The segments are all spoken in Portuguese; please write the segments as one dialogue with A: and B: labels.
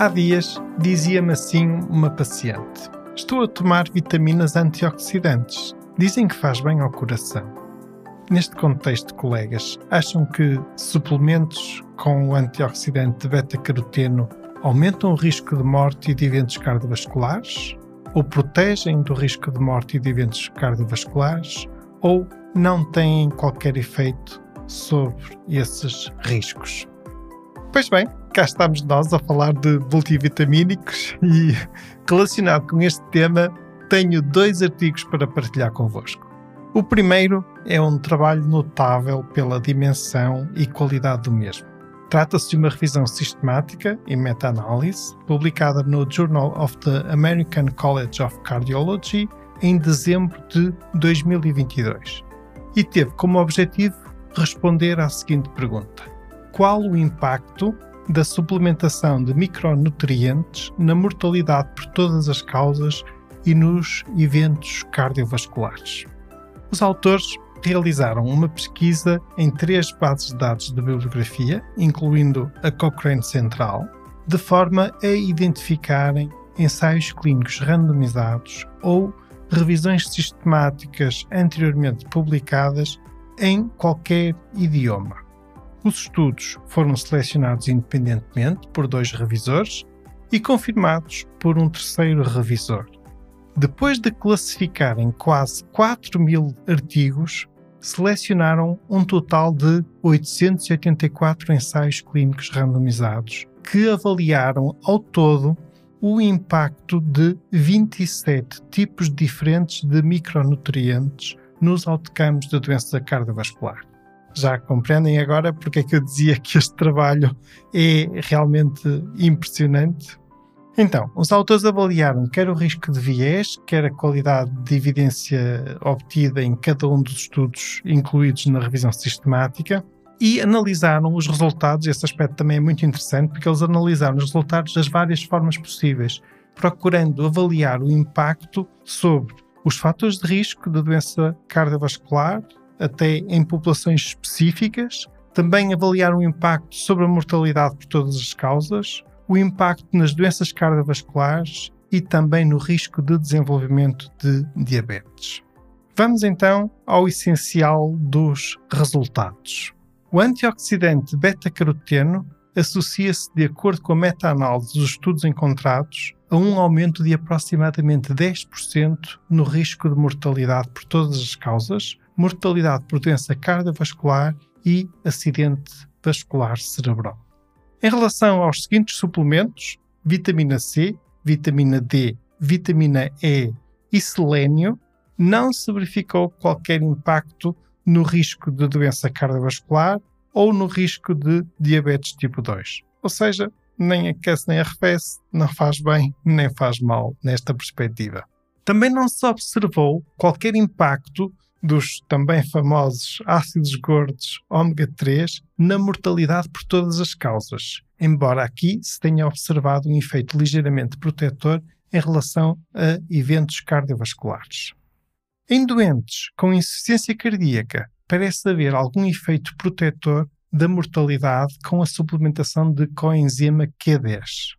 A: Há dias dizia-me assim uma paciente: Estou a tomar vitaminas antioxidantes. Dizem que faz bem ao coração. Neste contexto, colegas, acham que suplementos com o antioxidante beta-caroteno aumentam o risco de morte e de eventos cardiovasculares? Ou protegem do risco de morte e de eventos cardiovasculares? Ou não têm qualquer efeito sobre esses riscos? Pois bem, cá estamos nós a falar de multivitamínicos e relacionado com este tema tenho dois artigos para partilhar convosco. O primeiro é um trabalho notável pela dimensão e qualidade do mesmo. Trata-se de uma revisão sistemática e meta-análise publicada no Journal of the American College of Cardiology em dezembro de 2022 e teve como objetivo responder à seguinte pergunta: Qual o impacto da suplementação de micronutrientes na mortalidade por todas as causas e nos eventos cardiovasculares. Os autores realizaram uma pesquisa em três bases de dados de bibliografia, incluindo a Cochrane Central, de forma a identificarem ensaios clínicos randomizados ou revisões sistemáticas anteriormente publicadas em qualquer idioma. Os estudos foram selecionados independentemente por dois revisores e confirmados por um terceiro revisor. Depois de classificarem quase 4 mil artigos, selecionaram um total de 884 ensaios clínicos randomizados que avaliaram ao todo o impacto de 27 tipos diferentes de micronutrientes nos outcomes da doença cardiovascular já compreendem agora porque é que eu dizia que este trabalho é realmente impressionante. Então, os autores avaliaram quer o risco de viés, quer a qualidade de evidência obtida em cada um dos estudos incluídos na revisão sistemática e analisaram os resultados. Esse aspecto também é muito interessante porque eles analisaram os resultados das várias formas possíveis, procurando avaliar o impacto sobre os fatores de risco da doença cardiovascular, até em populações específicas, também avaliar o impacto sobre a mortalidade por todas as causas, o impacto nas doenças cardiovasculares e também no risco de desenvolvimento de diabetes. Vamos então ao essencial dos resultados. O antioxidante beta-caroteno associa-se, de acordo com a meta-análise dos estudos encontrados, a um aumento de aproximadamente 10% no risco de mortalidade por todas as causas, mortalidade por doença cardiovascular e acidente vascular cerebral. Em relação aos seguintes suplementos, vitamina C, vitamina D, vitamina E e selênio, não se verificou qualquer impacto no risco de doença cardiovascular ou no risco de diabetes tipo 2. Ou seja, nem aquece nem arrefece, não faz bem nem faz mal nesta perspectiva. Também não se observou qualquer impacto dos também famosos ácidos gordos ômega 3 na mortalidade por todas as causas, embora aqui se tenha observado um efeito ligeiramente protetor em relação a eventos cardiovasculares. Em doentes com insuficiência cardíaca, parece haver algum efeito protetor da mortalidade com a suplementação de coenzima Q10.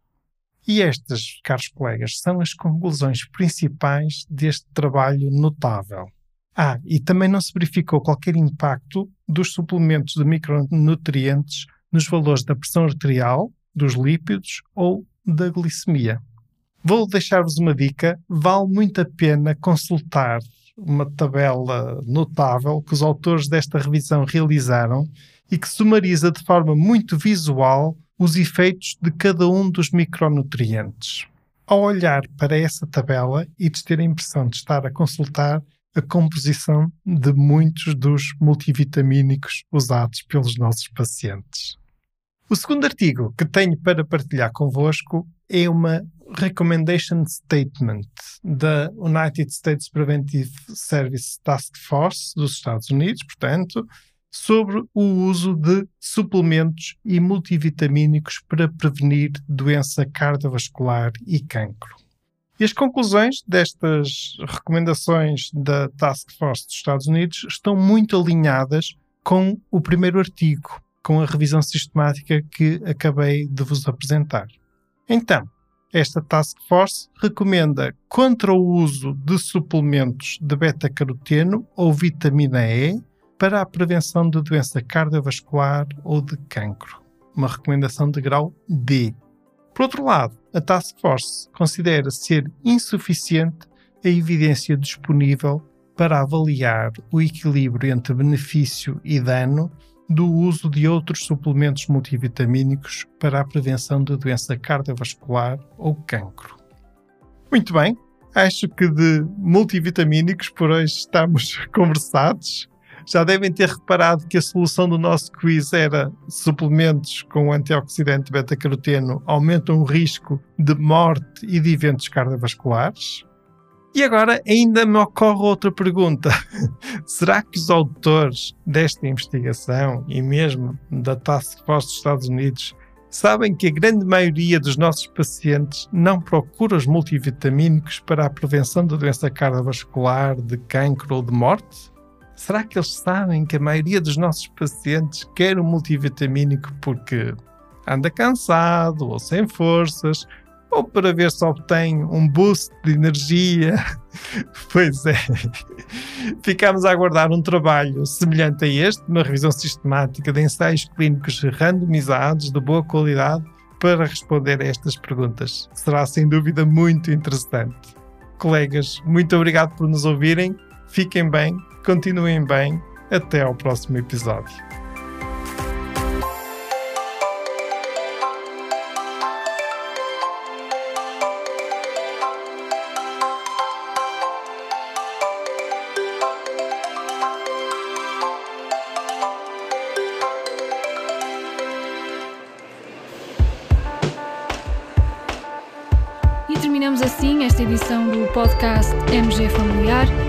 A: E estas, caros colegas, são as conclusões principais deste trabalho notável. Ah, e também não se verificou qualquer impacto dos suplementos de micronutrientes nos valores da pressão arterial, dos lípidos ou da glicemia. Vou deixar-vos uma dica: vale muito a pena consultar uma tabela notável que os autores desta revisão realizaram e que sumariza de forma muito visual os efeitos de cada um dos micronutrientes. Ao olhar para essa tabela e de ter a impressão de estar a consultar a composição de muitos dos multivitamínicos usados pelos nossos pacientes. O segundo artigo que tenho para partilhar convosco é uma Recommendation Statement da United States Preventive Service Task Force dos Estados Unidos, portanto, sobre o uso de suplementos e multivitamínicos para prevenir doença cardiovascular e cancro. E as conclusões destas recomendações da Task Force dos Estados Unidos estão muito alinhadas com o primeiro artigo, com a revisão sistemática que acabei de vos apresentar. Então, esta Task Force recomenda contra o uso de suplementos de beta-caroteno ou vitamina E para a prevenção de doença cardiovascular ou de cancro. Uma recomendação de grau D. Por outro lado, a Task Force considera ser insuficiente a evidência disponível para avaliar o equilíbrio entre benefício e dano do uso de outros suplementos multivitamínicos para a prevenção de doença cardiovascular ou cancro. Muito bem, acho que de multivitamínicos por hoje estamos conversados. Já devem ter reparado que a solução do nosso quiz era suplementos com antioxidante beta-caroteno aumentam o risco de morte e de eventos cardiovasculares. E agora ainda me ocorre outra pergunta. Será que os autores desta investigação e mesmo da Task Force dos Estados Unidos sabem que a grande maioria dos nossos pacientes não procura os multivitamínicos para a prevenção da doença cardiovascular, de cancro ou de morte? Será que eles sabem que a maioria dos nossos pacientes quer um multivitamínico porque anda cansado ou sem forças ou para ver se obtém um boost de energia. pois é. Ficamos a aguardar um trabalho semelhante a este, uma revisão sistemática de ensaios clínicos randomizados de boa qualidade para responder a estas perguntas. Será sem dúvida muito interessante. Colegas, muito obrigado por nos ouvirem. Fiquem bem, continuem bem. Até ao próximo episódio.
B: terminamos assim esta edição do podcast MG Familiar.